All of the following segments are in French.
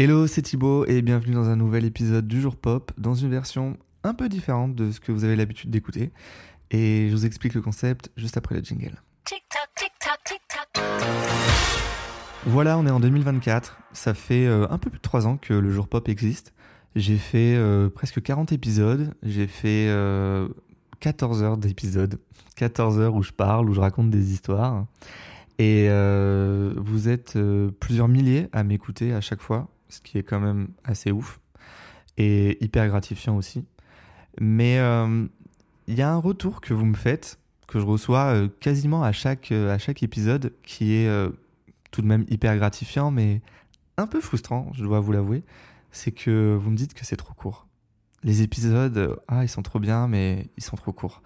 Hello, c'est Thibaut et bienvenue dans un nouvel épisode du Jour Pop dans une version un peu différente de ce que vous avez l'habitude d'écouter. Et je vous explique le concept juste après le jingle. Voilà, on est en 2024. Ça fait euh, un peu plus de 3 ans que le Jour Pop existe. J'ai fait euh, presque 40 épisodes. J'ai fait 14 euh, heures d'épisodes. 14 heures où je parle, où je raconte des histoires. Et vous êtes plusieurs milliers à m'écouter à chaque fois, ce qui est quand même assez ouf. Et hyper gratifiant aussi. Mais il y a un retour que vous me faites, que je reçois quasiment à chaque, à chaque épisode, qui est tout de même hyper gratifiant, mais un peu frustrant, je dois vous l'avouer, c'est que vous me dites que c'est trop court. Les épisodes, ah, ils sont trop bien, mais ils sont trop courts.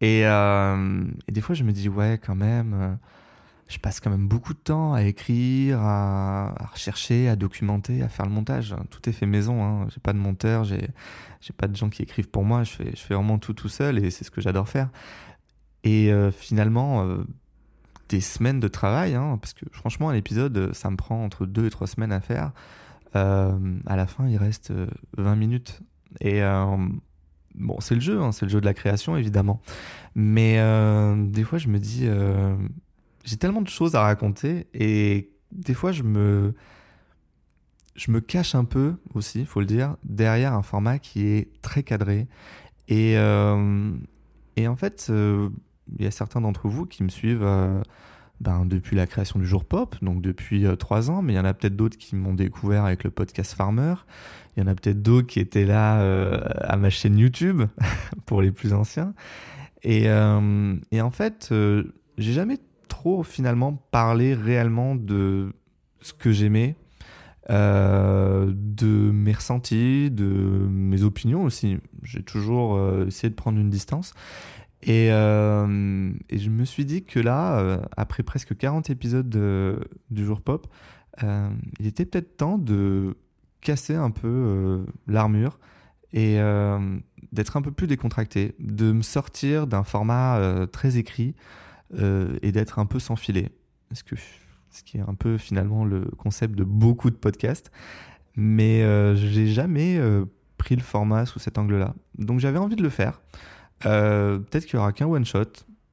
Et, euh, des fois, je me dis, ouais, quand même, euh, je passe quand même beaucoup de temps à écrire, à, rechercher, à documenter, à faire le montage. Tout est fait maison. Hein. J'ai pas de monteur, j'ai, j'ai pas de gens qui écrivent pour moi. Je fais, je fais vraiment tout tout seul et c'est ce que j'adore faire. Et euh, finalement, des semaines de travail, hein, parce que franchement, un épisode, ça me prend entre deux et trois semaines à faire. Euh, à la fin, il reste 20 euh, minutes. Et euh, bon, c'est le jeu, hein, c'est le jeu de la création, évidemment. Mais des fois, je me dis, j'ai tellement de choses à raconter, et des fois, je me, je me cache un peu aussi, faut le dire, derrière un format qui est très cadré. Et, et en fait, il y a certains d'entre vous qui me suivent euh, ben, depuis la création du jour pop, donc depuis euh, trois ans, mais il y en a peut-être d'autres qui m'ont découvert avec le podcast Farmer. Il y en a peut-être d'autres qui étaient là euh, à ma chaîne YouTube, pour les plus anciens. Et, et en fait, j'ai jamais trop finalement parlé réellement de ce que j'aimais, de mes ressentis, de mes opinions aussi. J'ai toujours essayé de prendre une distance. Euh, et, je me suis dit que là, euh, après presque 40 épisodes du jour pop, euh, il était peut-être temps de casser un peu l'armure et d'être un peu plus décontracté, de me sortir d'un format très écrit et d'être un peu sans filet. Ce, que, ce qui est un peu finalement le concept de beaucoup de podcasts. Mais j'ai jamais pris le format sous cet angle-là. Donc j'avais envie de le faire. Euh, peut-être qu'il y aura qu'un one shot,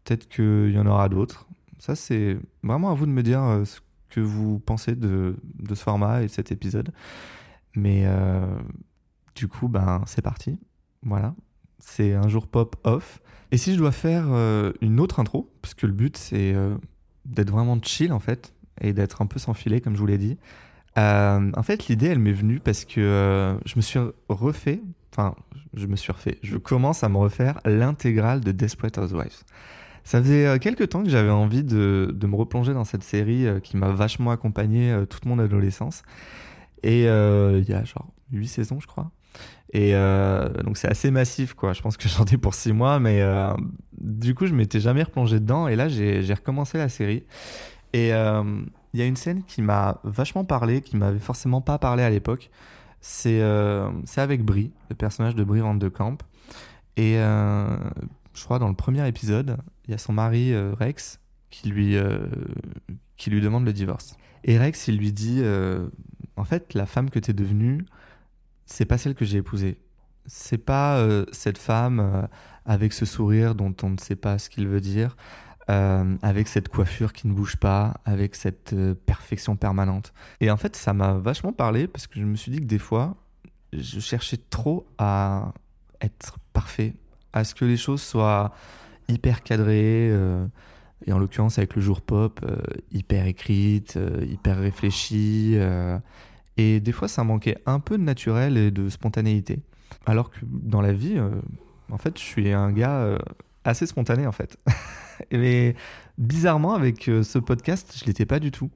peut-être qu'il y en aura d'autres. Ça, c'est vraiment à vous de me dire euh, ce que vous pensez de, ce format et de cet épisode. Mais euh, du coup, ben, c'est parti. Voilà. C'est un jour pop off. Et si je dois faire une autre intro, parce que le but, c'est d'être vraiment chill, en fait, et d'être un peu sans filet, comme je vous l'ai dit. en fait, l'idée, elle m'est venue parce que je me suis refait enfin, je me suis refait, je commence à me refaire l'intégrale de Desperate Housewives. Ça faisait euh, quelques temps que j'avais envie de, me replonger dans cette série euh, qui m'a vachement accompagné euh, toute mon adolescence. Et il y a genre 8 saisons, je crois. Et donc c'est assez massif, quoi. Je pense que j'en ai pour 6 mois, mais du coup, je m'étais jamais replongé dedans. Et là, j'ai recommencé la série. Et il y a une scène qui m'a vachement parlé, qui m'avait forcément pas parlé à l'époque. Euh, c'est avec Brie, le personnage de Brie Van de Camp. Et euh, je crois dans le premier épisode, il y a son mari euh, Rex qui lui, qui lui demande le divorce. Et Rex, il lui dit En fait, la femme que tu es devenue, c'est pas celle que j'ai épousée. C'est pas cette femme avec ce sourire dont on ne sait pas ce qu'il veut dire. Euh, avec cette coiffure qui ne bouge pas, avec cette euh, perfection permanente. Et en fait, ça m'a vachement parlé parce que je me suis dit que des fois, je cherchais trop à être parfait, à ce que les choses soient hyper cadrées, euh, et en l'occurrence avec le jour pop, hyper écrite, hyper réfléchie. Et des fois, ça manquait un peu de naturel et de spontanéité. Alors que dans la vie, en fait, je suis un gars assez spontané en fait. Mais bizarrement, avec euh, ce podcast, je l'étais pas du tout.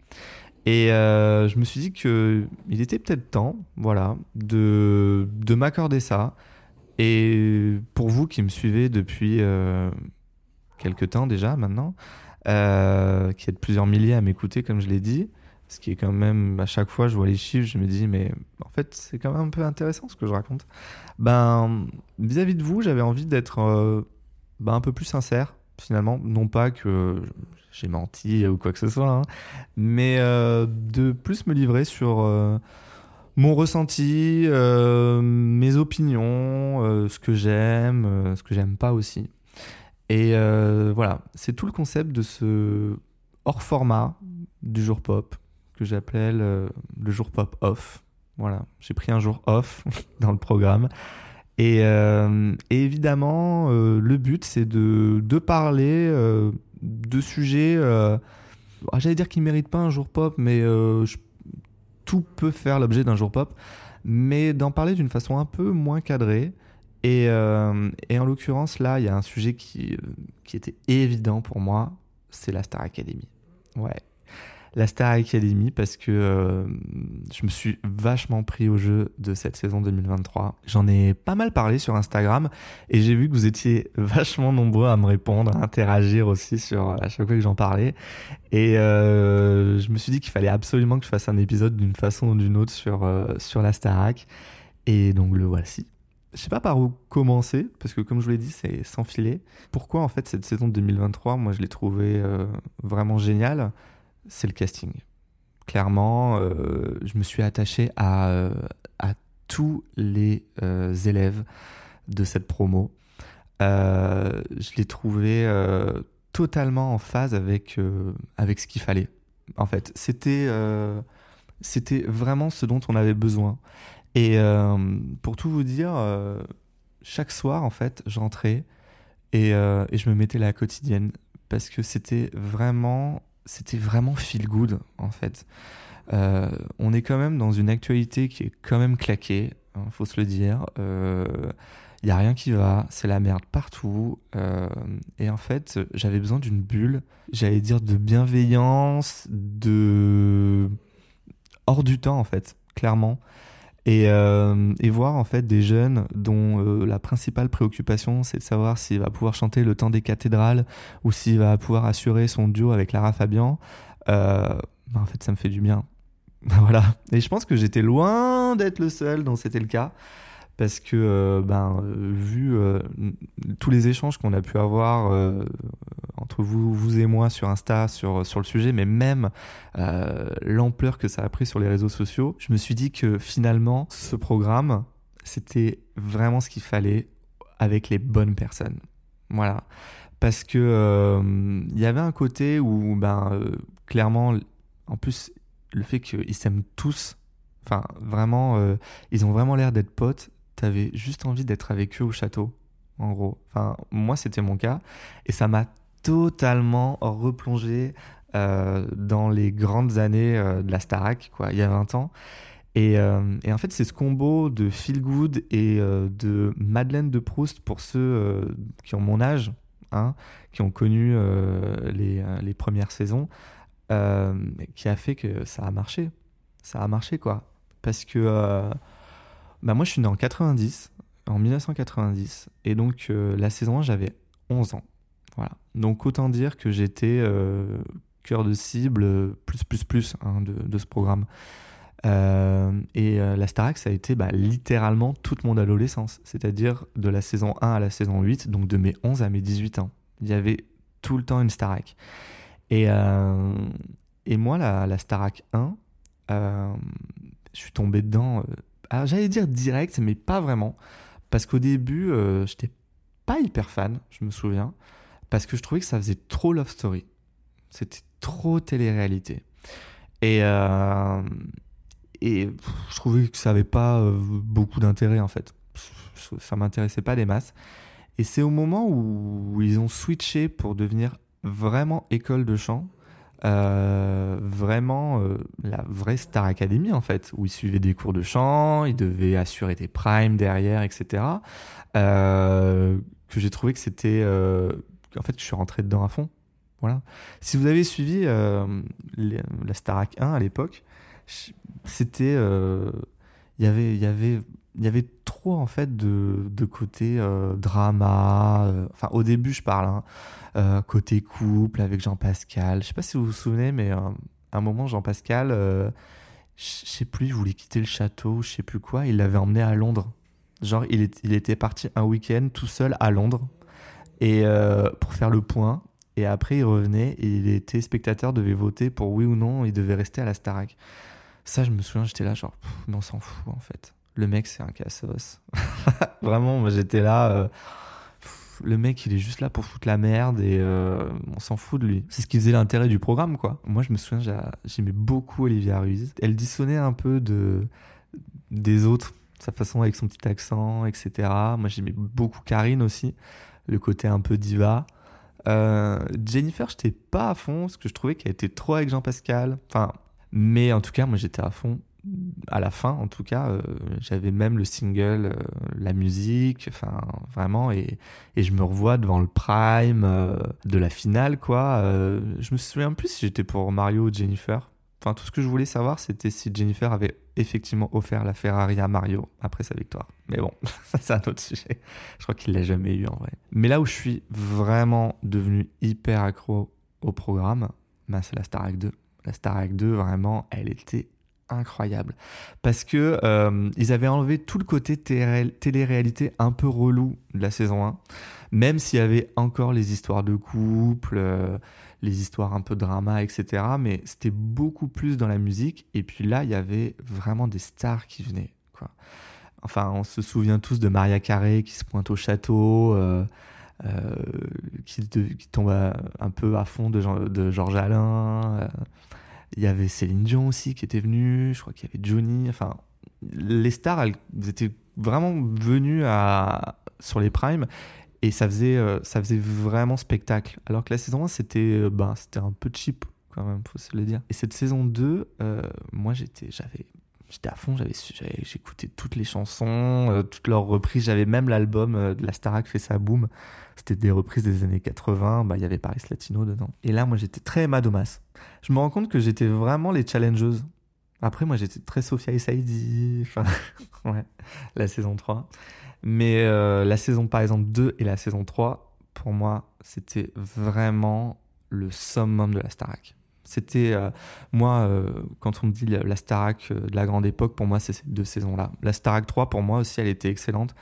Et euh, je me suis dit que il était peut-être temps, voilà, de, de m'accorder ça. Et pour vous qui me suivez depuis euh, quelques temps déjà maintenant, euh, qui êtes plusieurs milliers à m'écouter, comme je l'ai dit, ce qui est quand même, à chaque fois, je vois les chiffres, je me dis, mais en fait, c'est quand même un peu intéressant ce que je raconte. Ben, vis-à-vis de vous, j'avais envie d'être ben, un peu plus sincère, finalement. Non pas que j'ai menti ou quoi que ce soit, hein, mais euh, de plus me livrer sur, euh, mon ressenti, mes opinions, ce que j'aime, ce que j'aime pas aussi. Et voilà, c'est tout le concept de ce hors format du jour pop que j'appelle le jour pop off. Voilà, j'ai pris un jour off dans le programme. Et, évidemment, le but, c'est de, de parler de sujets, ah, j'allais dire qu'ils ne méritent pas un jour pop, mais tout peut faire l'objet d'un jour pop, mais d'en parler d'une façon un peu moins cadrée. Et, et en l'occurrence, là, il y a un sujet qui, qui était évident pour moi, c'est la Star Academy. Ouais, la Star Academy parce que euh, je me suis vachement pris au jeu de cette saison 2023. J'en ai pas mal parlé sur Instagram et j'ai vu que vous étiez vachement nombreux à me répondre, à interagir aussi sur à chaque fois que j'en parlais. Et euh, je me suis dit qu'il fallait absolument que je fasse un épisode d'une façon ou d'une autre sur, euh, sur la. Et donc le voici. Je sais pas par où commencer, parce que comme je vous l'ai dit, c'est sans filet. Pourquoi en fait cette saison 2023, moi je l'ai trouvée vraiment géniale? C'est le casting. Clairement, euh, je me suis attaché à, euh, tous les euh, élèves de cette promo. je l'ai trouvé totalement en phase avec, avec ce qu'il fallait. En fait, c'était vraiment ce dont on avait besoin. Et pour tout vous dire, chaque soir, en fait, j'entrais et, je me mettais la quotidienne parce que c'était vraiment c'était vraiment feel good en fait. Euh, on est quand même dans une actualité qui est quand même claquée, hein, faut se le dire. Il euh, n'y a rien qui va, c'est la merde partout. Euh, et en fait, j'avais besoin d'une bulle, j'allais dire de bienveillance, de hors du temps en fait, clairement. Et, et, voir en fait des jeunes dont la principale préoccupation c'est de savoir s'il va pouvoir chanter le temps des cathédrales ou s'il va pouvoir assurer son duo avec Lara Fabian, euh, bah, en fait ça me fait du bien. voilà. Et je pense que j'étais loin d'être le seul dont c'était le cas parce que euh, ben vu euh, tous les échanges qu'on a pu avoir euh, entre vous vous et moi sur Insta sur sur le sujet mais même l'ampleur que ça a pris sur les réseaux sociaux je me suis dit que finalement ce programme c'était vraiment ce qu'il fallait avec les bonnes personnes. Voilà. Parce que il y avait un côté où ben clairement en plus le fait qu'ils s'aiment tous Enfin, vraiment, ils ont vraiment l'air d'être potes t'avais juste envie d'être avec eux au château, en gros. Enfin, moi, c'était mon cas. Et ça m'a totalement replongé euh, dans les grandes années euh, de la Starac, quoi, il y a 20 ans. Et, euh, et en fait, c'est ce combo de Feel Good et de Madeleine de Proust pour ceux qui ont mon âge, hein, qui ont connu les, premières saisons, qui a fait que ça a marché. Ça a marché, quoi. Parce que bah moi, je suis né en 90, en 1990. Et donc, euh, la saison 1, j'avais 11 ans. Voilà. Donc, autant dire que j'étais euh, cœur de cible plus, plus, plus hein, de, de, ce programme. Euh, et la Starac, ça a été bah, littéralement toute mon adolescence. C'est-à-dire de la saison 1 à la saison 8, donc de mes 11 à mes 18 ans. Il y avait tout le temps une Starac. Et, et moi, la, la Starac 1, je suis tombé dedans j'allais dire direct, mais pas vraiment. Parce qu'au début, euh, j'étais pas hyper fan, je me souviens. Parce que je trouvais que ça faisait trop love story. C'était trop télé-réalité. Et, euh, et je trouvais que ça avait pas euh, beaucoup d'intérêt en fait. Ça m'intéressait pas des masses. Et c'est au moment où ils ont switché pour devenir vraiment école de chant euh, vraiment euh, la vraie Star Academy en fait, où il suivait des cours de chant, il devait assurer des primes derrière, etc. Euh, que j'ai trouvé que c'était, en fait, je suis rentré dedans à fond. Voilà. Si vous avez suivi la Starac 1 à l'époque, c'était, il y avait, il y avait il y avait trop en fait de, de côté euh, drama. Euh, enfin, au début, je parle, hein, euh, côté couple avec Jean-Pascal. Je sais pas si vous vous souvenez, mais à un moment, Jean-Pascal, je sais plus, il voulait quitter le château, je sais plus quoi. Il l'avait emmené à Londres. Genre, il, il était parti un week-end tout seul à Londres et pour faire le point. Et après, il revenait et les téléspectateurs devaient voter pour oui ou non. Il devait rester à la Starac. Ça, je me souviens, j'étais là, genre, mais on s'en fout en fait. Le mec, c'est un cassos. Vraiment, moi j'étais là. Euh, le mec, il est juste là pour foutre la merde et euh, on s'en fout de lui. C'est ce qui faisait l'intérêt du programme, quoi. Moi, je me souviens, j'aimais beaucoup Olivia Ruiz. Elle dissonnait un peu de, des autres, sa façon avec son petit accent, etc. Moi, j'aimais beaucoup Karine aussi, le côté un peu diva. Euh, Jennifer, j'étais pas à fond parce que je trouvais qu'elle était trop avec Jean-Pascal. Enfin, mais en tout cas, moi, j'étais à fond à la fin, en tout cas, euh, j'avais même le single, euh, la musique, enfin vraiment, et, je me revois devant le prime euh, de la finale, quoi. je me souviens plus si j'étais pour Mario ou Jennifer. Enfin, tout ce que je voulais savoir, c'était si Jennifer avait effectivement offert la Ferrari à Mario après sa victoire. Mais bon, ça c'est un autre sujet. Je crois qu'il l'a jamais eu en vrai. Mais là où je suis vraiment devenu hyper accro au programme, bah, c'est la Star Trek 2. La Star Trek 2, vraiment, elle était incroyable. Parce que euh, ils avaient enlevé tout le côté télé-réalité un peu relou de la saison 1 même s'il y avait encore les histoires de couple euh, les histoires un peu drama etc mais c'était beaucoup plus dans la musique et puis là il y avait vraiment des stars qui venaient quoi. Enfin on se souvient tous de Maria Carré qui se pointe au château euh, qui, tombe un peu à fond de, de Georges Alain il y avait Céline Dion aussi qui était venue, je crois qu'il y avait Johnny. Enfin, les stars, elles étaient vraiment venues à, sur les primes et ça faisait, euh, ça faisait vraiment spectacle. Alors que la saison 1, c'était euh, ben, un peu cheap quand même, faut se le dire. Et cette saison 2, euh, moi j'étais à fond, j'écoutais toutes les chansons, toutes leurs reprises, j'avais même l'album de la Starac fait sa boom. C'était des reprises des années 80, bah il y avait Paris Latino dedans. Et là moi j'étais très Madomas je me rends compte que j'étais vraiment les challengeuses. Après, moi, j'étais très Sophia et Saidi. Enfin, ouais, la saison 3. Mais euh, la saison, par exemple, 2 et la saison 3, pour moi, c'était vraiment le summum de la Starac. C'était, euh, moi, euh, quand on me dit la Starac de la grande époque, pour moi, c'est ces deux saisons-là. La Starac 3, pour moi aussi, elle était excellente.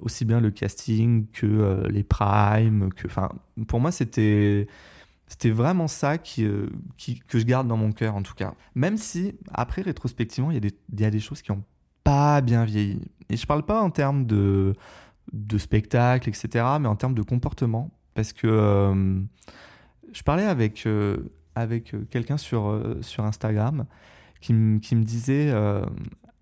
aussi bien le casting que les primes, que, enfin, pour moi, c'était c'était vraiment ça euh, qui, que je garde dans mon cœur, en tout cas. Même si, après, rétrospectivement, il y, a des, y a des choses qui n'ont pas bien vieilli. Et je parle pas en termes de, de spectacle, etc., mais en termes de comportement. Parce que euh, je parlais avec, euh, avec quelqu'un sur, sur Instagram qui, qui me disait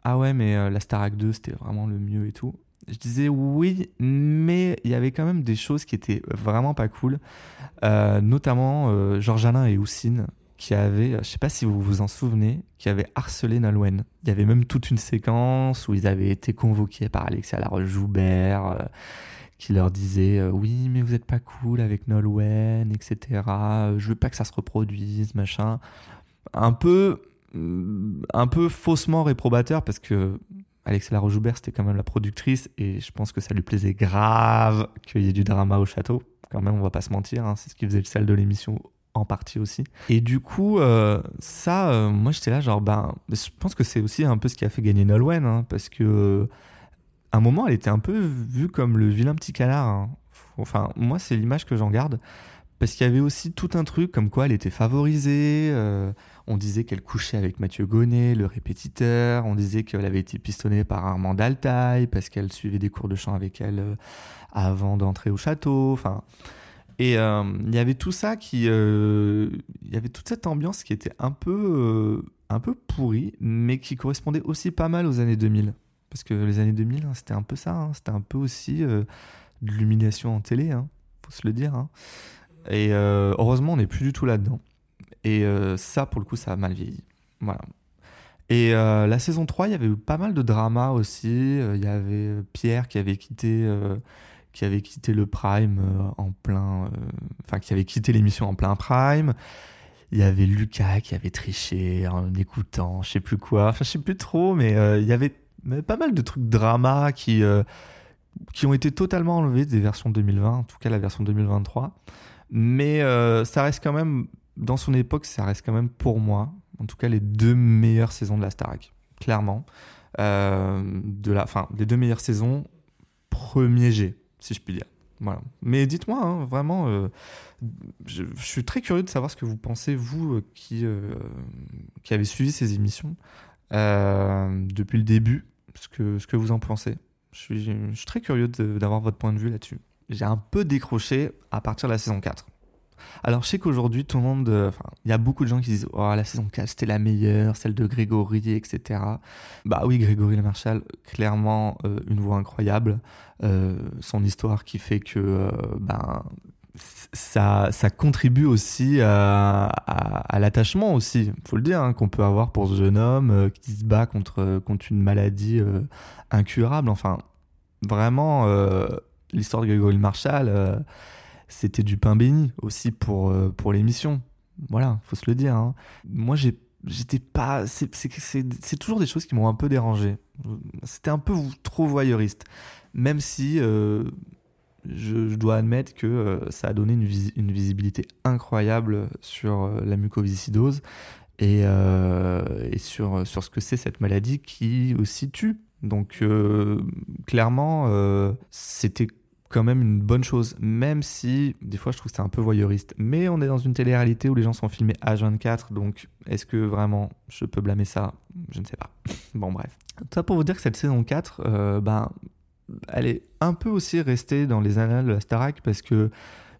Ah ouais, mais la Starac 2, c'était vraiment le mieux et tout je disais oui, mais il y avait quand même des choses qui étaient vraiment pas cool, euh, notamment euh, Georges Alain et Houssine qui avaient, je sais pas si vous vous en souvenez, qui avaient harcelé Nolwenn. Il y avait même toute une séquence où ils avaient été convoqués par Alexia Laroche-Joubert, euh, qui leur disait oui, mais vous êtes pas cool avec Nolwenn, etc. je veux pas que ça se reproduise, machin. Un peu, un peu faussement réprobateur parce que Alexia Laroche-Joubert, c'était quand même la productrice et je pense que ça lui plaisait grave qu'il y ait du drama au château. Quand même, on va pas se mentir, hein, c'est ce qui faisait le sel de l'émission en partie aussi. Et du coup, euh, ça, euh, moi j'étais là, genre, ben, je pense que c'est aussi un peu ce qui a fait gagner Nolwenn, hein, parce que un moment, elle était un peu vue comme le vilain petit canard. Hein. Enfin, moi, c'est l'image que j'en garde, parce qu'il y avait aussi tout un truc comme quoi elle était favorisée. Euh, on disait qu'elle couchait avec Mathieu Gonnet, le répétiteur. On disait qu'elle avait été pistonnée par Armand Daltaï parce qu'elle suivait des cours de chant avec elle euh, avant d'entrer au château. Et euh, il y avait tout ça qui, il y avait toute cette ambiance qui était un peu, un peu pourrie, mais qui correspondait aussi pas mal aux années 2000. Parce que les années 2000, hein, c'était un peu ça. Hein. c'était un peu aussi de l'illumination en télé. Hein, faut se le dire. Et heureusement, on n'est plus du tout là-dedans. Et euh, ça, pour le coup, ça a mal vieilli. Voilà. Et euh, la saison 3, il y avait eu pas mal de drama aussi. Euh, il y avait Pierre qui avait quitté, qui avait quitté le Prime en plein. Enfin, qui avait quitté l'émission en plein Prime. Il y avait Lucas qui avait triché en écoutant, je sais plus quoi. Enfin, je sais plus trop, mais il y avait pas mal de trucs drama qui, qui ont été totalement enlevés des versions 2020, en tout cas la version 2023. Mais ça reste quand même dans son époque, ça reste quand même pour moi, en tout cas, les deux meilleures saisons de la Starac, clairement. Euh, de la, enfin, les deux meilleures saisons, premier G, si je puis dire. Voilà. Mais dites-moi, hein, vraiment, euh, je, suis très curieux de savoir ce que vous pensez, vous euh, qui, euh, qui avez suivi ces émissions euh, depuis le début, ce que, ce que vous en pensez. Je suis, très curieux d'avoir votre point de vue là-dessus. J'ai un peu décroché à partir de la saison 4. Alors, je sais qu'aujourd'hui, tout le monde. euh, Enfin, il y a beaucoup de gens qui disent Oh, la saison 4, c'était la meilleure, celle de Grégory, etc. Bah oui, Grégory Le Marchal, clairement, euh, une voix incroyable. Euh, son histoire qui fait que. euh, ben, ça, ça contribue aussi à, l'attachement aussi, faut le dire, hein, qu'on peut avoir pour ce jeune homme qui se bat contre, contre une maladie incurable. Enfin, vraiment, l'histoire de Grégory Le Marchal, euh, c'était du pain béni aussi pour, euh, pour l'émission. Voilà, faut se le dire. hein. Moi, j'étais pas c'est toujours des choses qui m'ont un peu dérangé c'était un peu trop voyeuriste même si euh, je, dois admettre que ça a donné une, visi- une visibilité incroyable sur la mucoviscidose et, et sur, sur ce que c'est cette maladie qui aussi tue. Donc clairement, c'était quand même une bonne chose, même si des fois je trouve que c'est un peu voyeuriste. Mais on est dans une télé-réalité où les gens sont filmés H24, donc est-ce que vraiment je peux blâmer ça? Je ne sais pas. bon bref. Tout ça pour vous dire que cette saison 4, euh, ben, elle est un peu aussi restée dans les annales de la Starac parce que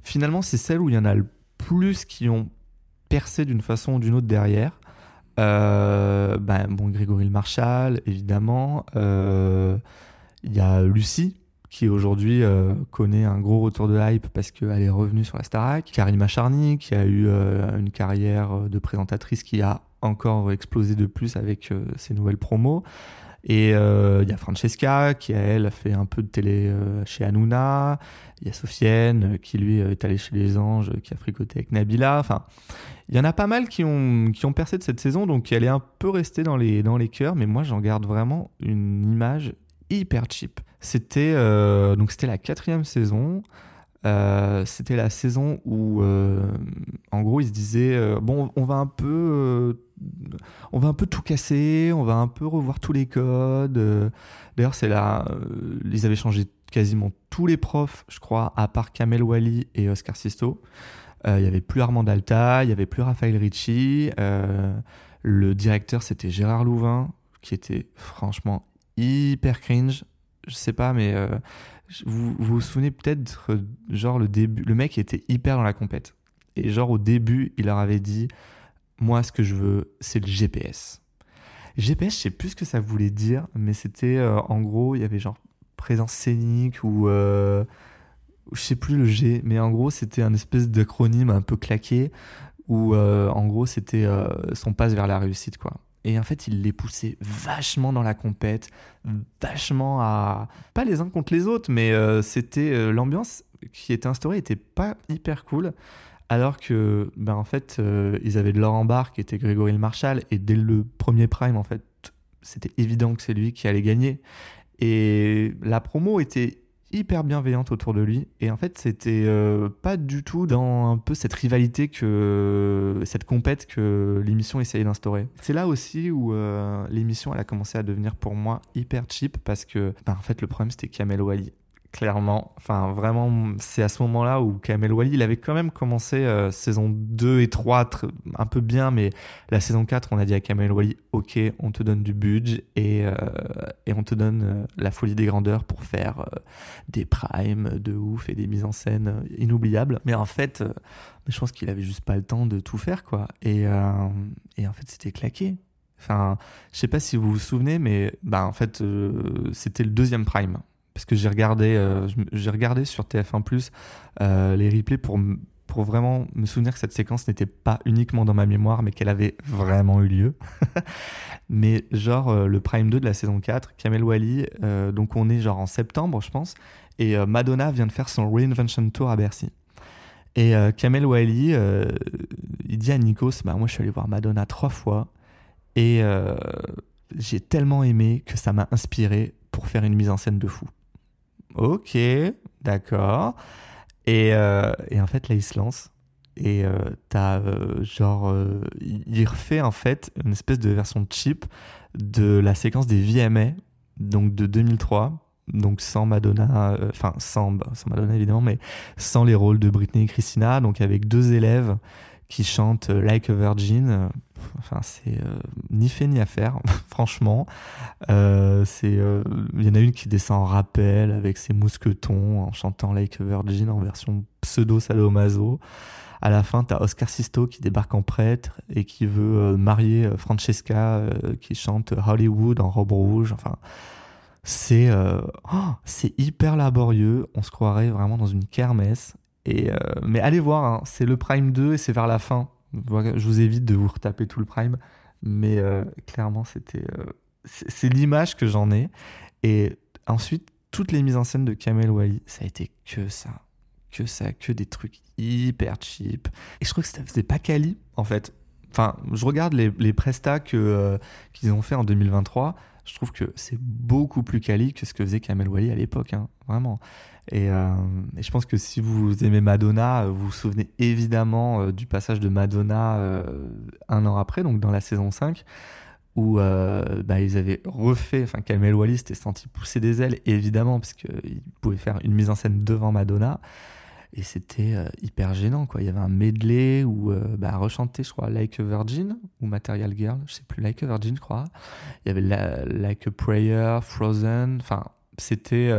finalement c'est celle où il y en a le plus qui ont percé d'une façon ou d'une autre derrière. Euh, ben, bon, Grégory Le Marchal, évidemment. Euh, Il y a Lucie, qui aujourd'hui euh, connaît un gros retour de hype parce qu'elle est revenue sur la Starac. Karima Charny, qui a eu euh, une carrière de présentatrice qui a encore explosé de plus avec euh, ses nouvelles promos. Et euh, il y a Francesca, qui elle a fait un peu de télé euh, chez Hanouna. Il y a Sofiane, euh, qui lui euh, est allé chez Les Anges, euh, qui a fricoté avec Nabila. Enfin, il y en a pas mal qui ont, qui ont percé de cette saison, donc elle est un peu restée dans les, dans les cœurs. Mais moi, j'en garde vraiment une image hyper cheap. C'était euh, donc c'était la quatrième saison. Euh, c'était la saison où, euh, en gros, ils se disaient bon, on va un peu, on va un peu tout casser, on va un peu revoir tous les codes. D'ailleurs, c'est là, ils avaient changé quasiment tous les profs, je crois, à part Kamel Wally et Oscar Sisto. Il y avait plus Armand Alta, il y avait plus Raphaël Ricci. le directeur, c'était Gérard Louvain, qui était franchement hyper cringe. Je sais pas, mais euh, vous, vous souvenez peut-être, genre le début, le mec était hyper dans la compète. Et genre au début, il leur avait dit, moi ce que je veux, c'est le GPS. GPS, je sais plus ce que ça voulait dire, mais c'était euh, en gros, il y avait genre présence scénique ou euh, je sais plus le G, mais en gros c'était un espèce d'acronyme un peu claqué où en gros c'était son passe vers la réussite quoi. Et en fait, il les poussait vachement dans la compète, vachement à pas les uns contre les autres, mais euh, c'était euh, l'ambiance qui était instaurée était pas hyper cool. Alors que, ben en fait, euh, ils avaient de Laurent Barre qui était Grégory Le Marchal, et dès le premier prime, en fait, c'était évident que c'est lui qui allait gagner. Et la promo était hyper bienveillante autour de lui. Et en fait, c'était euh, pas du tout dans un peu cette rivalité que cette compète que l'émission essayait d'instaurer. C'est là aussi où euh, l'émission elle a commencé à devenir pour moi hyper cheap parce que ben, en fait le problème c'était Kamel Wally. Clairement, enfin vraiment, c'est à ce moment-là où Kamel Wally, il avait quand même commencé euh, saison 2 et 3 tr- un peu bien, mais la saison 4, on a dit à Kamel Wally, ok, on te donne du budget et, euh, et on te donne euh, la folie des grandeurs pour faire des primes de ouf et des mises en scène inoubliables. Mais en fait, je pense qu'il avait juste pas le temps de tout faire, quoi. Et, et en fait, c'était claqué. Enfin, je sais pas si vous vous souvenez, mais bah, en fait, c'était le deuxième prime. Parce que j'ai regardé, euh, j'ai regardé sur TF1 euh, les replays pour, pour vraiment me souvenir que cette séquence n'était pas uniquement dans ma mémoire, mais qu'elle avait vraiment eu lieu. mais genre, euh, le Prime 2 de la saison 4, Kamel Wally, donc on est genre en septembre, je pense, et Madonna vient de faire son Reinvention Tour à Bercy. Et Kamel Wally, il dit à Nikos, bah, moi je suis allé voir Madonna trois fois, et j'ai tellement aimé que ça m'a inspiré pour faire une mise en scène de fou. Ok, d'accord. Et, euh, et en fait, là, il se lance. Et euh, t'as euh, genre. il il refait en fait une espèce de version cheap de la séquence des VMA, donc de 2003. donc sans Madonna, enfin sans, bah, sans Madonna évidemment, mais sans les rôles de Britney et Christina, donc avec deux élèves qui chantent Like a Virgin. Enfin, c'est ni fait ni à faire, franchement. il y en a une qui descend en rappel avec ses mousquetons en chantant Like a Virgin en version pseudo sadomaso. À la fin, t'as Oscar Sisto qui débarque en prêtre et qui veut marier Francesca qui chante Hollywood en robe rouge. Enfin, c'est oh, c'est hyper laborieux. On se croirait vraiment dans une kermesse. Et mais allez voir, hein, c'est le Prime 2 et c'est vers la fin. Je vous évite de vous retaper tout le Prime, mais clairement, c'était c'est l'image que j'en ai. Et ensuite, toutes les mises en scène de Kamel Wally, ça a été que ça. Que ça, que des trucs hyper cheap. Et je crois que ça faisait pas Cali, en fait. Enfin, je regarde les, les prestats qu'ils ont fait en 2023 je trouve que c'est beaucoup plus quali que ce que faisait Kamel Wally à l'époque, hein, vraiment. Euh, et, je pense que si vous aimez Madonna, vous vous souvenez évidemment euh, du passage de Madonna euh, un an après, donc dans la saison 5, où bah, ils avaient refait, enfin Kamel Wally s'était senti pousser des ailes, évidemment, parce qu'il pouvait faire une mise en scène devant Madonna. Et c'était euh, hyper gênant, quoi. Il y avait un medley où, euh, bah, rechanté, je crois, Like a Virgin ou Material Girl, je sais plus, Like a Virgin, je crois. Il y avait Like a Prayer, Frozen. Enfin, c'était.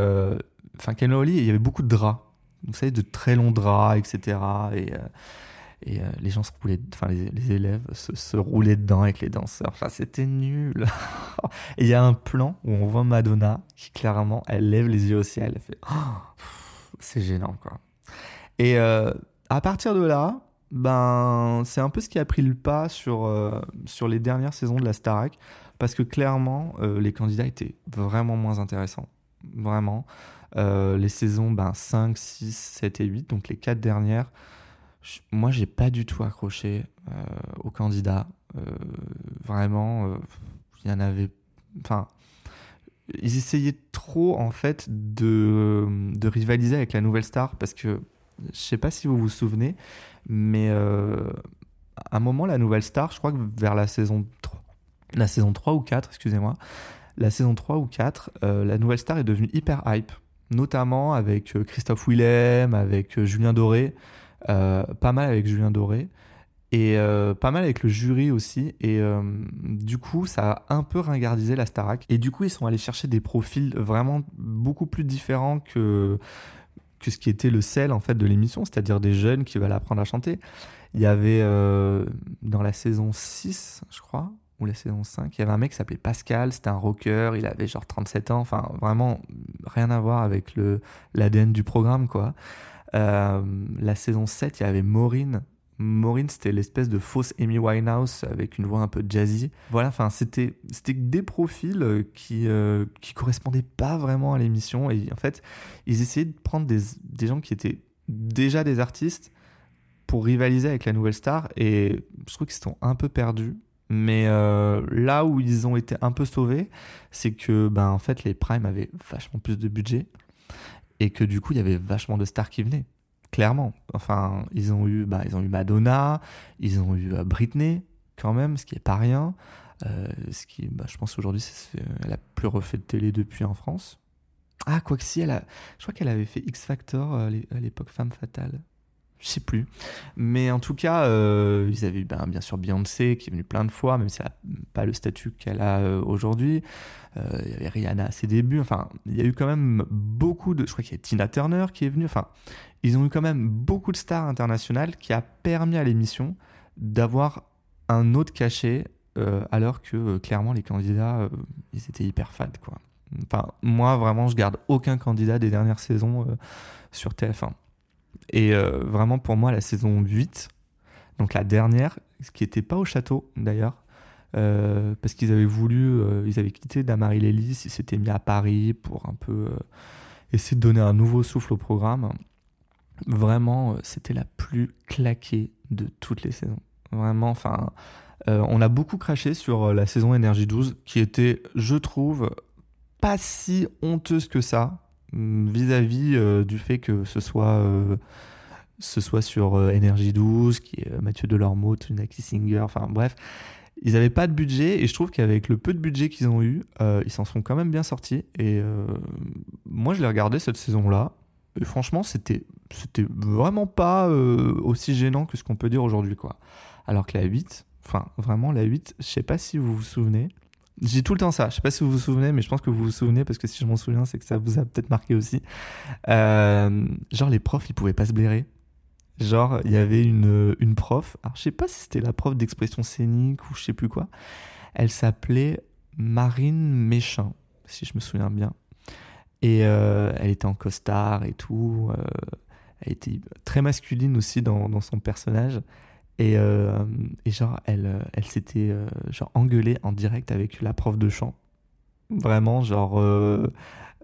Euh, enfin, Ken il y avait beaucoup de draps. Vous savez, de très longs draps, etc. Et. et les gens se roulaient, enfin les, élèves se, roulaient dedans avec les danseurs. Enfin, c'était nul. et il y a un plan où on voit Madonna qui clairement, elle lève les yeux au ciel, elle fait, oh, c'est gênant quoi. Et euh, à partir de là, ben, c'est un peu ce qui a pris le pas sur, euh, sur les dernières saisons de la Starac, parce que clairement, euh, les candidats étaient vraiment moins intéressants. Vraiment. Les saisons ben, 5, 6, 7 et 8, donc les quatre dernières, moi, j'ai pas du tout accroché aux candidats. vraiment, il y en avait. Enfin ils essayaient trop en fait de, rivaliser avec la nouvelle star parce que je sais pas si vous vous souvenez, mais euh, à un moment, la nouvelle star, je crois que vers la saison 3, la saison 3 ou 4, excusez-moi, la saison 3 ou 4, euh, la nouvelle star est devenue hyper hype, notamment avec euh, Christophe Willem, avec Julien Doré, pas mal avec Julien Doré. Et pas mal avec le jury aussi. Et du coup, ça a un peu ringardisé la Starac. Et du coup, ils sont allés chercher des profils vraiment beaucoup plus différents que, ce qui était le sel en fait de l'émission, c'est-à-dire des jeunes qui veulent apprendre à chanter. Il y avait euh, dans la saison 6, je crois, ou la saison 5, il y avait un mec qui s'appelait Pascal, c'était un rocker, il avait genre 37 ans, enfin vraiment rien à voir avec le l'ADN du programme quoi. Euh, la saison 7, il y avait Maureen, Maureen, c'était l'espèce de fausse Amy Winehouse avec une voix un peu jazzy. Voilà, enfin, c'était c'était des profils euh, qui euh, qui correspondaient pas vraiment à l'émission et en fait, ils essayaient de prendre des, des gens qui étaient déjà des artistes pour rivaliser avec la nouvelle star et je trouve qu'ils sont un peu perdus. Mais euh, là où ils ont été un peu sauvés, c'est que ben en fait les Prime avaient vachement plus de budget et que du coup il y avait vachement de stars qui venaient clairement. Enfin, ils ont eu, bah, ils ont eu Madonna, ils ont eu euh, Britney, quand même, ce qui est pas rien. Euh, ce qui, bah, je pense aujourd'hui, elle a plus refait de télé depuis en France. Ah, quoi que si, elle a, je crois qu'elle avait fait X Factor à l'époque Femme Fatale. Je sais plus. Mais en tout cas, ils avaient ben, bien sûr Beyoncé qui est venue plein de fois, même si elle n'a pas le statut qu'elle a aujourd'hui. il y avait Rihanna à ses débuts. Enfin, il y a eu quand même beaucoup de. Je crois qu'il y a Tina Turner qui est venue. Enfin, ils ont eu quand même beaucoup de stars internationales qui a permis à l'émission d'avoir un autre cachet euh, alors que euh, clairement les candidats euh, ils étaient hyper fans quoi. Enfin moi vraiment je garde aucun candidat des dernières saisons sur TF1. Et vraiment pour moi la saison 8 donc la dernière ce qui n'était pas au château d'ailleurs parce qu'ils avaient voulu ils avaient quitté Damary Lélis ils s'étaient mis à Paris pour un peu essayer de donner un nouveau souffle au programme Vraiment, euh, c'était la plus claquée de toutes les saisons. Vraiment, enfin, euh, on a beaucoup craché sur euh, la saison Énergie 12, qui était, je trouve, pas si honteuse que ça, mm, vis-à-vis du fait que ce soit, ce soit sur Énergie 12, qui est Mathieu Delormeau, Tunaki Singer, enfin bref. ils n'avaient pas de budget et je trouve qu'avec le peu de budget qu'ils ont eu, euh, ils s'en sont quand même bien sortis. Et euh, moi, je l'ai regardé cette saison-là. Et franchement, c'était c'était vraiment pas euh, aussi gênant que ce qu'on peut dire aujourd'hui, quoi. Alors que la 8, enfin vraiment la 8, je sais pas si vous vous souvenez. J'ai tout le temps ça. Je sais pas si vous vous souvenez, mais je pense que vous vous souvenez parce que si je m'en souviens, c'est que ça vous a peut-être marqué aussi. genre les profs, ils pouvaient pas se blairer. Genre, il y avait une, une prof, alors je sais pas si c'était la prof d'expression scénique ou je sais plus quoi. Elle s'appelait Marine Méchin, si je me souviens bien. Et euh, elle était en costard et tout. Euh, elle était très masculine aussi dans, dans son personnage. Et, euh, et genre, elle, elle s'était genre engueulée en direct avec la prof de chant. Vraiment, genre,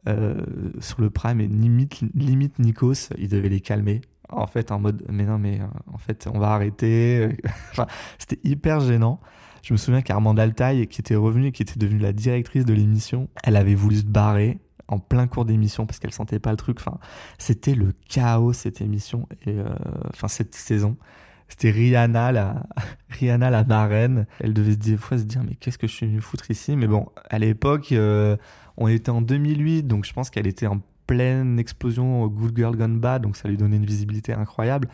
sur le prime, et limite, limite Nikos, il devait les calmer. En fait en mode mais non mais euh, en fait on va arrêter. C'était hyper gênant. Je me souviens qu'Armand Altaï qui était revenu qui était devenue la directrice de l'émission elle avait voulu se barrer en plein cours d'émission parce qu'elle sentait pas le truc. Enfin c'était le chaos cette émission et euh, cette saison c'était Rihanna la Rihanna la marraine elle devait fois se dire mais qu'est-ce que je suis venu foutre ici? Mais bon à l'époque euh, on était en 2008 donc je pense qu'elle était en pleine explosion Good Girl Gone Bad, donc ça lui donnait une visibilité incroyable.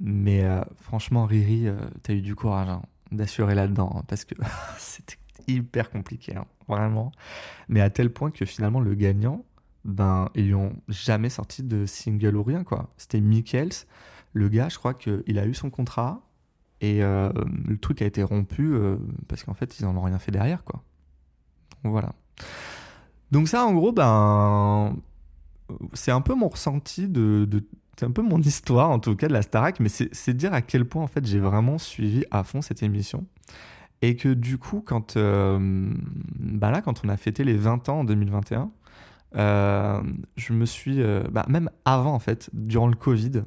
Mais euh, franchement, Riri, euh, t'as eu du courage hein, d'assurer là-dedans, hein, parce que c'était hyper compliqué, hein, vraiment. Mais à tel point que finalement, le gagnant, ben, ils lui ont jamais sorti de single ou rien, quoi. C'était Mikkels. Le gars, je crois qu'il a eu son contrat, et euh, le truc a été rompu, parce qu'en fait, ils en ont rien fait derrière, quoi. voilà. Donc ça, en gros, ben, c'est un peu mon ressenti de, c'est un peu mon histoire en tout cas de la Starac, mais c'est dire à quel point en fait j'ai vraiment suivi à fond cette émission et que du coup quand euh, bah là quand on a fêté les 20 ans en 2021, euh, je me suis euh, bah, même avant en fait durant le Covid,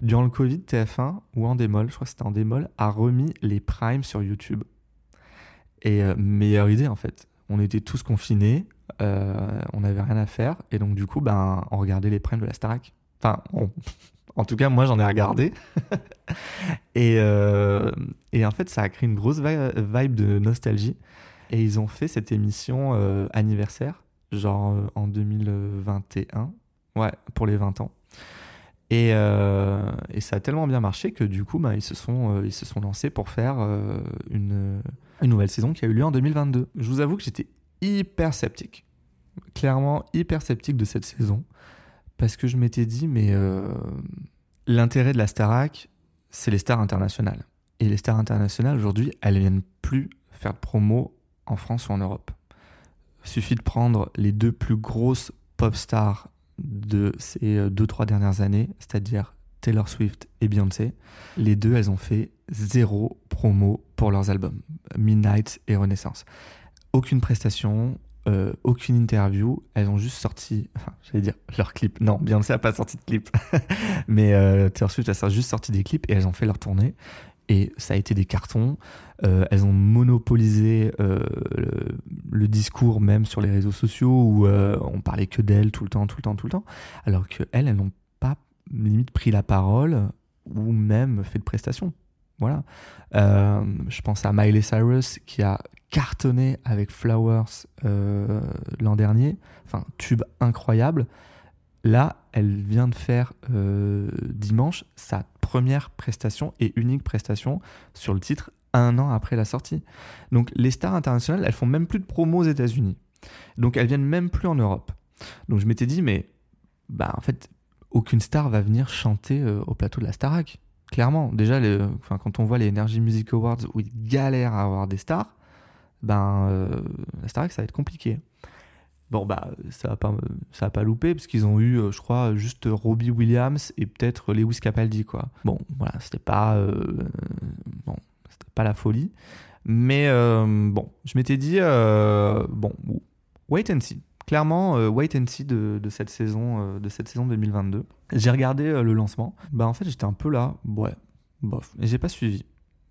durant le Covid TF1 ou en démol, je crois que c'était en démol, a remis les primes sur YouTube. Et meilleure idée en fait, on était tous confinés, euh, on n'avait rien à faire, et donc du coup, ben, on regardait les primes de la Starac. Enfin, en tout cas, moi, j'en ai regardé. et, euh, et en fait, ça a créé une grosse vibe de nostalgie. Et ils ont fait cette émission euh, anniversaire, genre en 2021, ouais, pour les 20 ans. Et, et, ça a tellement bien marché que du coup, ben, ils, se sont, ils se sont lancés pour faire une, une nouvelle saison qui a eu lieu en 2022. Je vous avoue que j'étais hyper sceptique. Clairement hyper sceptique de cette saison. Parce que je m'étais dit, mais euh, l'intérêt de la Starac, c'est les stars internationales. Et les stars internationales, aujourd'hui, elles viennent plus faire de promo en France ou en Europe. Suffit de prendre les deux plus grosses pop stars de ces euh, deux, trois dernières années, c'est-à-dire Taylor Swift et Beyoncé. Les deux, elles ont fait zéro promo pour leurs albums, Midnight et Renaissance. Aucune prestation, euh, aucune interview. Elles ont juste sorti, enfin, j'allais dire leur clip. Non, Beyoncé n'a pas sorti de clip. Mais euh, Taylor Swift a juste sorti des clips et elles ont fait leur tournée. Et ça a été des cartons. Euh, elles ont monopolisé le, le, discours même sur les réseaux sociaux où on parlait que d'elles tout le temps, tout le temps, tout le temps. Alors qu'elles, elles n'ont limite pris la parole ou même fait de prestations. Voilà. Euh, je pense à Miley Cyrus qui a cartonné avec Flowers euh, l'an dernier. Enfin, tube incroyable. Là, elle vient de faire euh, dimanche sa première prestation et unique prestation sur le titre un an après la sortie. Donc les stars internationales, elles font même plus de promos aux États-Unis. Donc elles viennent même plus en Europe. Donc je m'étais dit, mais bah en fait, aucune star va venir chanter euh, au plateau de la Starac. Clairement, déjà, enfin, quand on voit les Energy Music Awards où ils galèrent à avoir des stars, ben, euh, la Starac, ça va être compliqué. Bon, bah, ça va pas, pas louper, parce qu'ils ont eu, euh, je crois, juste Robbie Williams et peut-être Lewis Capaldi, quoi. Bon, voilà, c'était pas, bon, c'était pas la folie. Mais bon, je m'étais dit, bon, wait and see clairement euh, wait and see de, cette saison euh, de cette saison 2022. J'ai regardé euh, le lancement. Bah en fait j'étais un peu là, ouais, bof. Et j'ai pas suivi.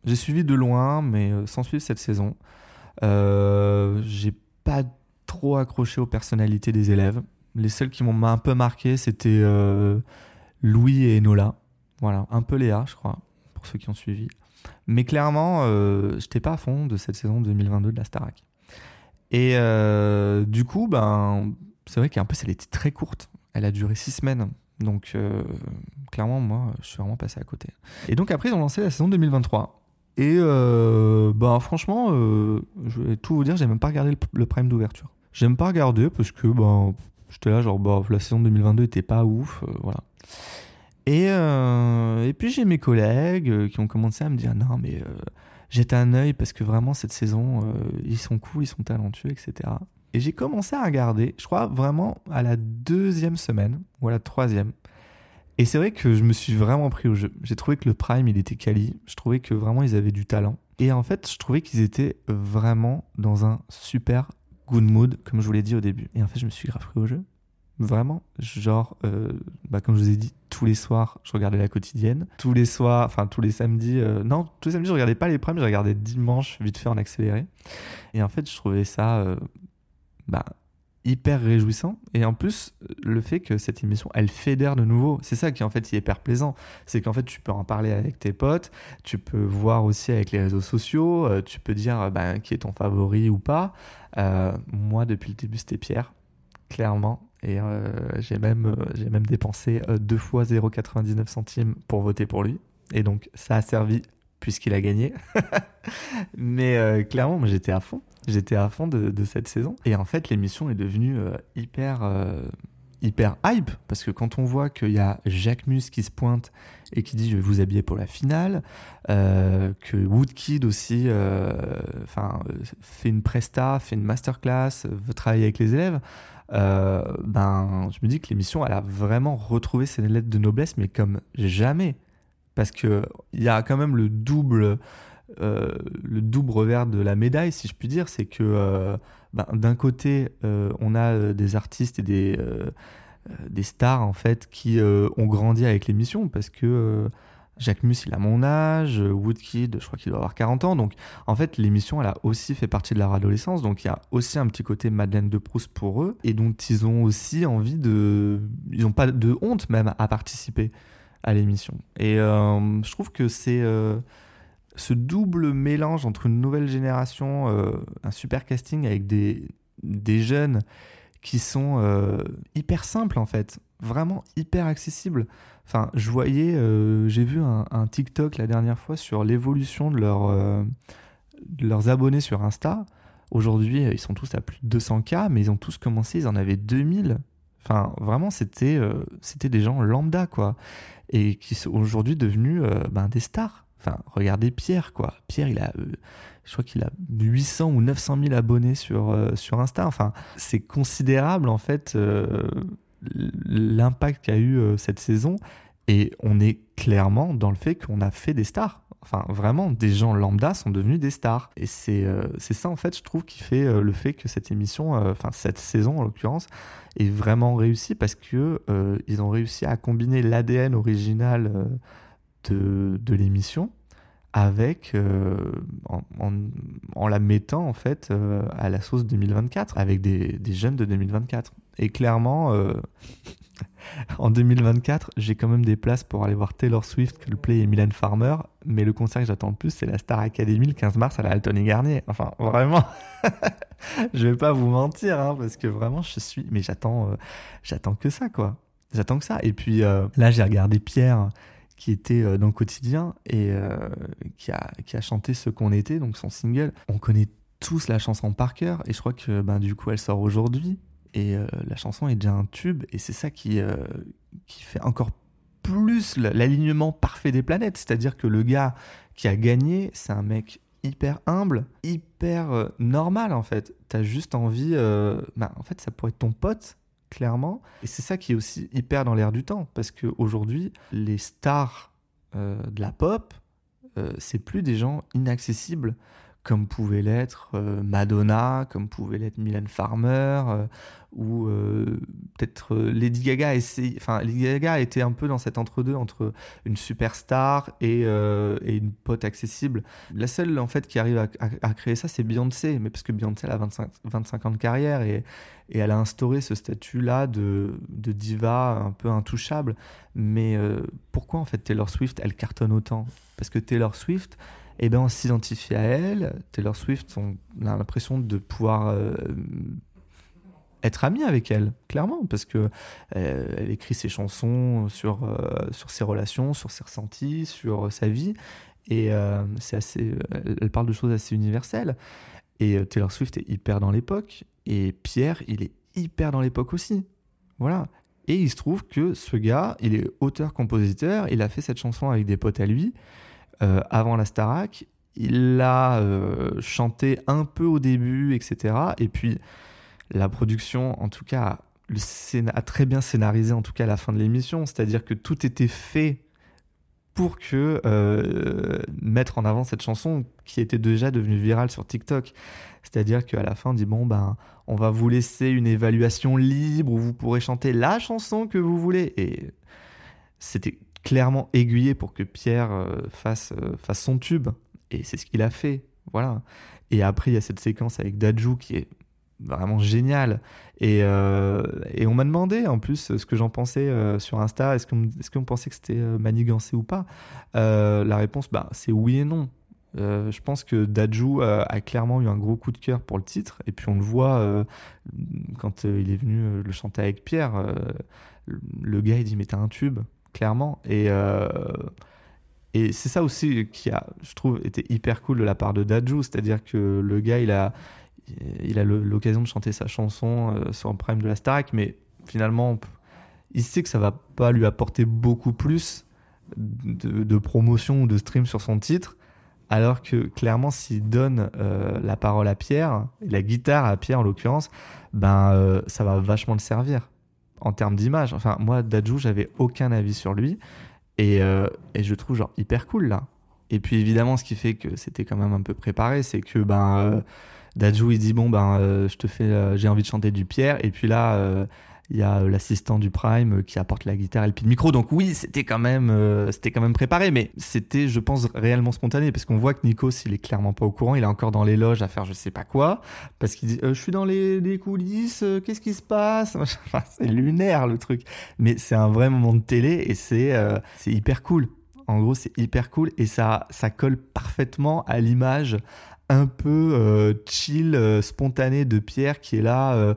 J'ai suivi de loin, mais sans suivre cette saison. j'ai pas trop accroché aux personnalités des élèves. Les seuls qui m'ont un peu marqué, c'était Louis et Nola. Voilà, un peu Léa, je crois, pour ceux qui ont suivi. Mais clairement, je j'étais pas à fond de cette saison 2022 de la Starac. Et du coup, ben, c'est vrai qu'un peu, elle était très courte. Elle a duré six semaines. Donc, clairement, moi, je suis vraiment passé à côté. Et donc, après, ils ont lancé la saison 2023. Et ben, franchement, je vais tout vous dire, j'ai même pas regardé le, prime d'ouverture. J'aime pas regarder parce que ben, j'étais là, genre, bah, la saison 2022 était pas ouf. voilà. Et, euh, et puis j'ai mes collègues euh, qui ont commencé à me dire non mais euh, jette un œil parce que vraiment cette saison ils sont cool, ils sont talentueux, etc. Et j'ai commencé à regarder, je crois vraiment à la deuxième semaine ou à la troisième. Et c'est vrai que je me suis vraiment pris au jeu. J'ai trouvé que le prime il était quali, je trouvais que vraiment ils avaient du talent. Et en fait je trouvais qu'ils étaient vraiment dans un super good mood comme je vous l'ai dit au début. Et en fait je me suis grave pris au jeu. Vraiment, genre, euh, bah, comme je vous ai dit, tous les soirs, je regardais la quotidienne. Tous les soirs, enfin tous les samedis, euh, non, tous les samedis, je regardais pas les primes, je regardais dimanche, vite fait en accéléré. Et en fait, je trouvais ça euh, bah, hyper réjouissant. Et en plus, le fait que cette émission, elle fédère de nouveau, c'est ça qui en fait est hyper plaisant. C'est qu'en fait, tu peux en parler avec tes potes, tu peux voir aussi avec les réseaux sociaux, tu peux dire bah, qui est ton favori ou pas. moi, depuis le début, c'était Pierre, clairement. Et euh, j'ai même, euh, j'ai même dépensé euh, deux fois 0,99 centimes pour voter pour lui. Et donc ça a servi puisqu'il a gagné. Mais clairement, moi j'étais à fond. J'étais à fond de, cette saison. Et en fait, l'émission est devenue hyper, hyper hype. Parce que quand on voit qu'il y a Jacques Mus qui se pointe et qui dit je vais vous habiller pour la finale, que Woodkid aussi enfin fait une presta, fait une masterclass, veut travailler avec les élèves. Euh, ben, je me dis que l'émission, elle a vraiment retrouvé ses lettres de noblesse, mais comme jamais. Parce qu'il y a quand même le double, euh, le double revers de la médaille, si je puis dire. C'est que euh, ben, d'un côté, on a des artistes et des, des stars, en fait, qui ont grandi avec l'émission. Parce que Jacques Mus, il a mon âge, Woodkid, je crois qu'il doit avoir 40 ans. Donc, en fait, l'émission, elle a aussi fait partie de leur adolescence. Donc, il y a aussi un petit côté Madeleine de Proust pour eux. Et donc, ils ont aussi envie de. Ils n'ont pas de honte même à participer à l'émission. Et euh, je trouve que c'est. Euh, ce double mélange entre une nouvelle génération, euh, un super casting avec des, des jeunes qui sont hyper simples en fait, vraiment hyper accessibles. Enfin, je voyais, j'ai vu un, TikTok la dernière fois sur l'évolution de, leur, leurs abonnés sur Insta. Aujourd'hui, ils sont tous à plus de 200K, mais ils ont tous commencé, ils en avaient 2000. Enfin, vraiment, c'était c'était des gens lambda, quoi. Et qui sont aujourd'hui devenus ben, des stars. Enfin, regardez Pierre, quoi. Pierre, il a, je crois qu'il a 800 ou 900 000 abonnés sur, sur Insta. Enfin, c'est considérable, en fait, l'impact qu'a eu euh, cette saison. Et on est clairement dans le fait qu'on a fait des stars. Enfin, vraiment, des gens lambda sont devenus des stars. Et c'est euh, ça, en fait, je trouve, qui fait euh, le fait que cette émission, enfin, cette saison en l'occurrence, est vraiment réussie parce que ils ont réussi à combiner l'ADN original de, de l'émission avec en, en, la mettant en fait à la sauce 2024 avec des, des jeunes de 2024 et clairement, euh, en 2024, j'ai quand même des places pour aller voir Taylor Swift, Coldplay et Mylène Farmer. Mais le concert que j'attends le plus, c'est la Star Academy le 15 mars à la Alton et Garnier. Enfin, vraiment, je vais pas vous mentir, hein, parce que vraiment, je suis. Mais j'attends, euh, j'attends que ça, quoi. J'attends que ça. Et puis euh, là, j'ai regardé Pierre qui était dans le quotidien et qui, a, qui a chanté Ce qu'on était, donc son single. On connaît tous la chanson par cœur et je crois que ben, du coup elle sort aujourd'hui et euh, la chanson est déjà un tube, et c'est ça qui, euh, qui fait encore plus l'alignement parfait des planètes. C'est-à-dire que le gars qui a gagné, c'est un mec hyper humble, hyper euh, normal en fait. T'as juste envie, bah, en fait, ça pourrait être ton pote, clairement. Et c'est ça qui est aussi hyper dans l'air du temps, parce qu'aujourd'hui, les stars de la pop, c'est plus des gens inaccessibles comme pouvait l'être euh, Madonna, comme pouvait l'être Mylène Farmer, euh, ou euh, peut-être Lady Gaga. Enfin, Lady Gaga était un peu dans cet entre-deux entre une superstar et, une pote accessible. La seule en fait qui arrive à, créer ça, c'est Beyoncé, mais parce que Beyoncé elle a 25, 25 ans de carrière et, elle a instauré ce statut-là de, diva un peu intouchable. Mais pourquoi en fait Taylor Swift elle cartonne autant? Parce que Taylor Swift et eh ben on s'identifie à elle. Taylor Swift, on a l'impression de pouvoir euh, être ami avec elle, clairement, parce que euh, elle écrit ses chansons sur, euh, sur ses relations, sur ses ressentis, sur sa vie, et c'est assez, elle parle de choses assez universelles. Et Taylor Swift est hyper dans l'époque, et Pierre, il est hyper dans l'époque aussi. Voilà. Et il se trouve que ce gars, il est auteur-compositeur, il a fait cette chanson avec des potes à lui. Euh, avant la Starac. Il l'a euh, chanté un peu au début, etc. Et puis la production, en tout cas, a très bien scénarisé, en tout cas la fin de l'émission. C'est-à-dire que tout était fait pour que euh, mettre en avant cette chanson qui était déjà devenue virale sur TikTok. C'est-à-dire qu'à la fin, on dit bon ben, on va vous laisser une évaluation libre où vous pourrez chanter la chanson que vous voulez. Et c'était clairement aiguillé pour que Pierre euh, fasse, euh, fasse son tube. Et c'est ce qu'il a fait. Voilà. Et après, il y a cette séquence avec Dajou qui est vraiment géniale. Et, euh, et on m'a demandé en plus ce que j'en pensais sur Insta. Est-ce qu'on est pensait que c'était manigancé ou pas? La réponse, bah, c'est oui et non. je pense que Dajou a clairement eu un gros coup de cœur pour le titre. Et puis on le voit quand il est venu le chanter avec Pierre. le gars, il dit Mais t'as un tube clairement. Et, euh, et c'est ça aussi qui a, je trouve, été hyper cool de la part de Dajou, c'est-à-dire que le gars, il a, il a l'occasion de chanter sa chanson euh, sur prime de la Starac, mais finalement, il sait que ça va pas lui apporter beaucoup plus de, promotion ou de stream sur son titre. Alors que clairement, s'il donne euh, la parole à Pierre, la guitare à Pierre en l'occurrence, ben ça va vachement le servir en termes d'image. Enfin, moi, Dajou, j'avais aucun avis sur lui. Et, euh, et, je trouve genre hyper cool là. Et puis évidemment, ce qui fait que c'était quand même un peu préparé, c'est que ben euh, il dit bon ben euh, je te fais, j'ai envie de chanter du Pierre. Et puis là, il y a euh, l'assistant du Prime euh, qui apporte la guitare et le micro. Donc oui, c'était quand même, euh, c'était quand même préparé, mais c'était, je pense, réellement spontané parce qu'on voit que Nikos, il est clairement pas au courant. Il est encore dans les loges à faire je sais pas quoi parce qu'il dit, je suis dans les, coulisses, qu'est-ce qui se passe? C'est lunaire le truc, mais c'est un vrai moment de télé et c'est, c'est hyper cool. En gros, c'est hyper cool et ça, ça colle parfaitement à l'image un peu chill, spontané de Pierre qui est là,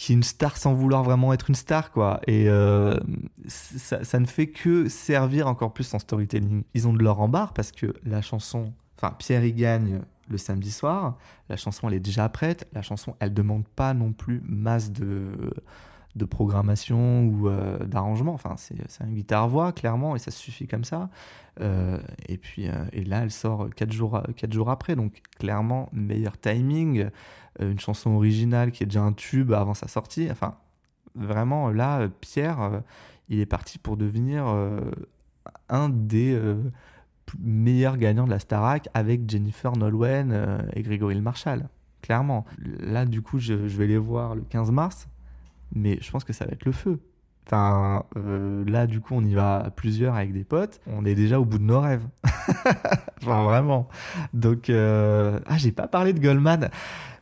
qui est une star sans vouloir vraiment être une star, quoi. Et euh, ça, ne fait que servir encore plus en storytelling. Ils ont de leur embarras parce que la chanson, enfin, Pierre y gagne le samedi soir. La chanson, elle est déjà prête. La chanson, elle demande pas non plus masse de, de programmation ou euh, d'arrangement. Enfin, c'est une guitare-voix, clairement, et ça suffit comme ça. Euh, et puis, et là, elle sort quatre jours, quatre jours après. Donc, clairement, meilleur timing. Euh, une chanson originale qui est déjà un tube avant sa sortie. Enfin, vraiment, là, Pierre, euh, il est parti pour devenir euh, un des meilleurs gagnants de la Starac avec Jennifer Nolwenn et Grégory Marshall. Clairement. Là, du coup, je, vais les voir le 15 mars, mais je pense que ça va être le feu. Enfin, là, du coup, on y va à plusieurs avec des potes. On est déjà au bout de nos rêves. enfin, vraiment. Donc, ah, j'ai pas parlé de Goldman.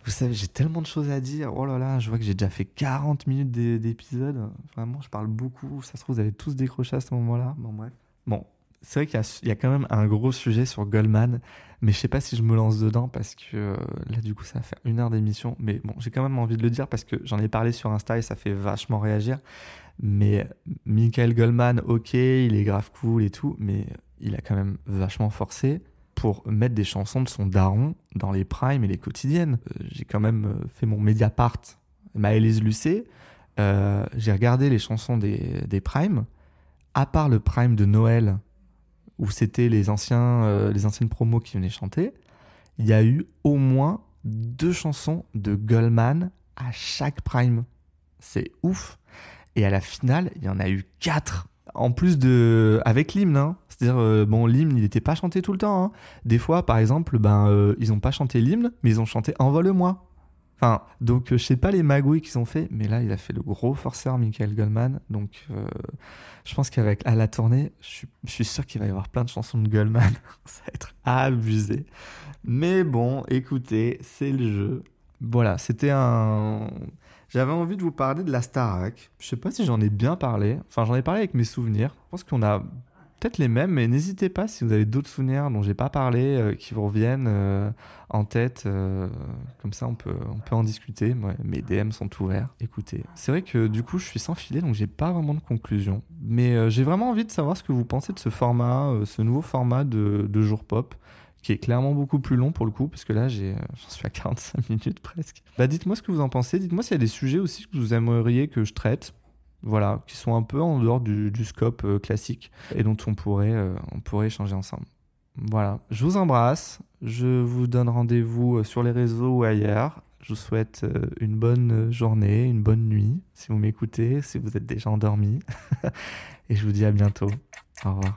Vous savez, j'ai tellement de choses à dire. Oh là là, je vois que j'ai déjà fait 40 minutes d'épisode. Vraiment, je parle beaucoup. Ça se trouve, vous avez tous décroché à ce moment-là. Bon, bref. Bon, c'est vrai qu'il y, a quand même un gros sujet sur Goldman, mais je sais pas si je me lance dedans parce que euh, là, du coup, ça va faire une heure d'émission. Mais bon, j'ai quand même envie de le dire parce que j'en ai parlé sur Insta et ça fait vachement réagir. Mais Michael Goldman, ok, il est grave cool et tout, mais il a quand même vachement forcé pour mettre des chansons de son daron dans les primes et les quotidiennes. Euh, j'ai quand même euh, fait mon Mediapart, ma Élise Lucet. Euh, j'ai regardé les chansons des, des primes. À part le prime de Noël, où c'était les, les anciennes promos qui venaient chanter, il y a eu au moins deux chansons de Goldman à chaque prime. C'est ouf. Et à la finale, il y en a eu quatre. En plus de avec l'hymne hein. c'est-à-dire euh, bon l'hymne il n'était pas chanté tout le temps hein. des fois par exemple ben euh, ils ont pas chanté l'hymne mais ils ont chanté envole-moi. Enfin donc euh, je sais pas les magouilles qu'ils ont fait mais là il a fait le gros forceur Michael Goldman. Donc je pense qu'avec à la tournée je suis sûr qu'il va y avoir plein de chansons de Goldman. Ça va être abusé. Mais bon écoutez c'est le jeu. Voilà c'était un j'avais envie de vous parler de la Starac. Je sais pas si j'en ai bien parlé. Enfin, j'en ai parlé avec mes souvenirs. Je pense qu'on a peut-être les mêmes, mais n'hésitez pas si vous avez d'autres souvenirs dont j'ai pas parlé, euh, qui vous reviennent euh, en tête. Euh, comme ça, on peut, on peut en discuter. mes DM sont ouverts. Écoutez, c'est vrai que du coup, je suis sans filet, donc j'ai pas vraiment de conclusion. Mais j'ai vraiment envie de savoir ce que vous pensez de ce format, ce nouveau format de, de jour pop qui est clairement beaucoup plus long pour le coup, parce que là, euh, j'en suis à 45 minutes presque. Bah, dites-moi ce que vous en pensez. Dites-moi s'il y a des sujets aussi que vous aimeriez que je traite. Voilà, qui sont un peu en dehors du, scope euh, classique et dont on pourrait, euh, on pourrait échanger ensemble. Voilà, je vous embrasse. Je vous donne rendez-vous sur les réseaux ou ailleurs. Je vous souhaite une bonne journée, une bonne nuit, si vous m'écoutez, si vous êtes déjà endormi. et je vous dis à bientôt. Au revoir.